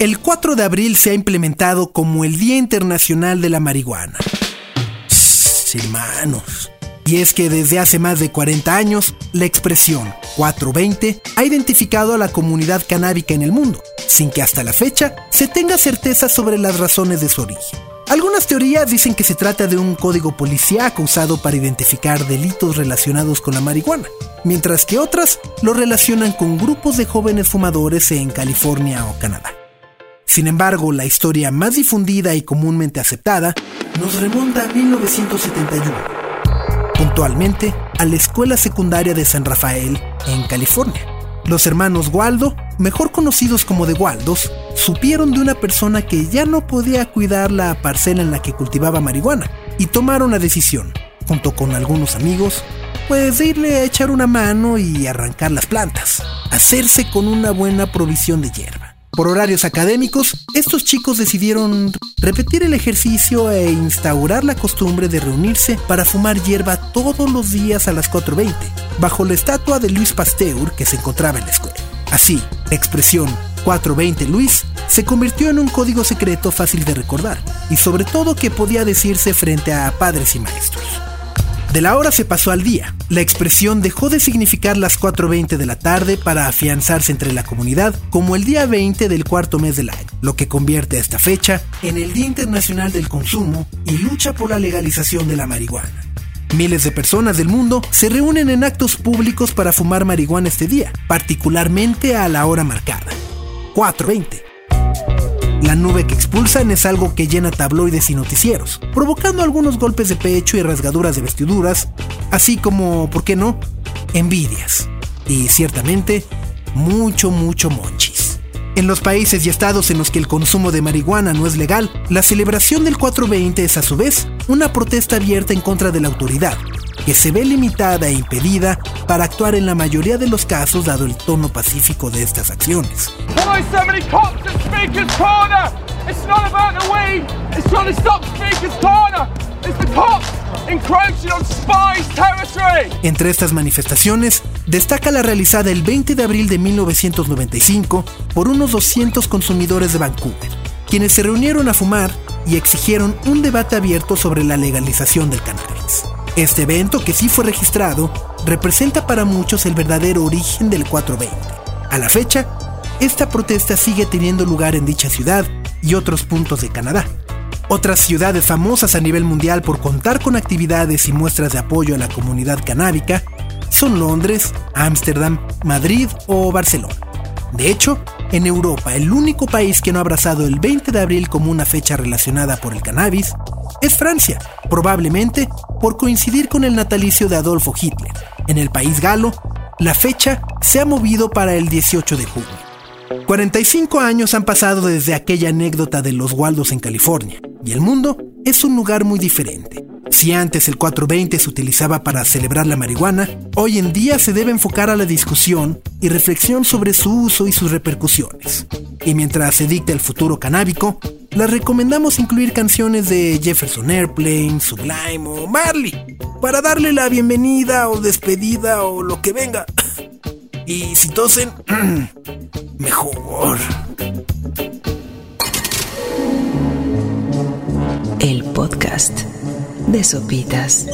El 4 de abril se ha implementado como el Día Internacional de la Marihuana. Hermanos. Y es que desde hace más de 40 años, la expresión 420 ha identificado a la comunidad canábica en el mundo, sin que hasta la fecha se tenga certeza sobre las razones de su origen. Algunas teorías dicen que se trata de un código policíaco usado para identificar delitos relacionados con la marihuana, mientras que otras lo relacionan con grupos de jóvenes fumadores en California o Canadá. Sin embargo, la historia más difundida y comúnmente aceptada nos remonta a 1971, puntualmente a la escuela secundaria de San Rafael, en California. Los hermanos Waldo, mejor conocidos como de Waldos, supieron de una persona que ya no podía cuidar la parcela en la que cultivaba marihuana y tomaron la decisión, junto con algunos amigos, pues de irle a echar una mano y arrancar las plantas, hacerse con una buena provisión de hierba. Por horarios académicos, estos chicos decidieron repetir el ejercicio e instaurar la costumbre de reunirse para fumar hierba todos los días a las 4.20, bajo la estatua de Luis Pasteur que se encontraba en la escuela. Así, la expresión 420 Luis se convirtió en un código secreto fácil de recordar, y sobre todo que podía decirse frente a padres y maestros. De la hora se pasó al día. La expresión dejó de significar las 4.20 de la tarde para afianzarse entre la comunidad como el día 20 del cuarto mes del año, lo que convierte a esta fecha en el Día Internacional del Consumo y lucha por la legalización de la marihuana. Miles de personas del mundo se reúnen en actos públicos para fumar marihuana este día, particularmente a la hora marcada. 4.20. La nube que expulsan es algo que llena tabloides y noticieros, provocando algunos golpes de pecho y rasgaduras de vestiduras, así como, ¿por qué no?, envidias. Y ciertamente, mucho, mucho monchis. En los países y estados en los que el consumo de marihuana no es legal, la celebración del 420 es a su vez una protesta abierta en contra de la autoridad, que se ve limitada e impedida para actuar en la mayoría de los casos dado el tono pacífico de estas acciones. Entre estas manifestaciones, destaca la realizada el 20 de abril de 1995 por unos 200 consumidores de Vancouver, quienes se reunieron a fumar y exigieron un debate abierto sobre la legalización del cannabis. Este evento, que sí fue registrado, representa para muchos el verdadero origen del 420. A la fecha, esta protesta sigue teniendo lugar en dicha ciudad y otros puntos de Canadá. Otras ciudades famosas a nivel mundial por contar con actividades y muestras de apoyo a la comunidad canábica son Londres, Ámsterdam, Madrid o Barcelona. De hecho, en Europa, el único país que no ha abrazado el 20 de abril como una fecha relacionada por el cannabis es Francia, probablemente por coincidir con el natalicio de Adolfo Hitler. En el país galo, la fecha se ha movido para el 18 de junio. 45 años han pasado desde aquella anécdota de los Waldos en California, y el mundo es un lugar muy diferente. Si antes el 420 se utilizaba para celebrar la marihuana, hoy en día se debe enfocar a la discusión y reflexión sobre su uso y sus repercusiones. Y mientras se dicta el futuro canábico, les recomendamos incluir canciones de Jefferson Airplane, Sublime o Marley, para darle la bienvenida o despedida o lo que venga. Y si tosen, mejor. El podcast de Sopitas.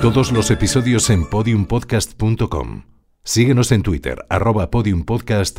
Todos los episodios en podiumpodcast.com. Síguenos en Twitter, arroba podiumpodcast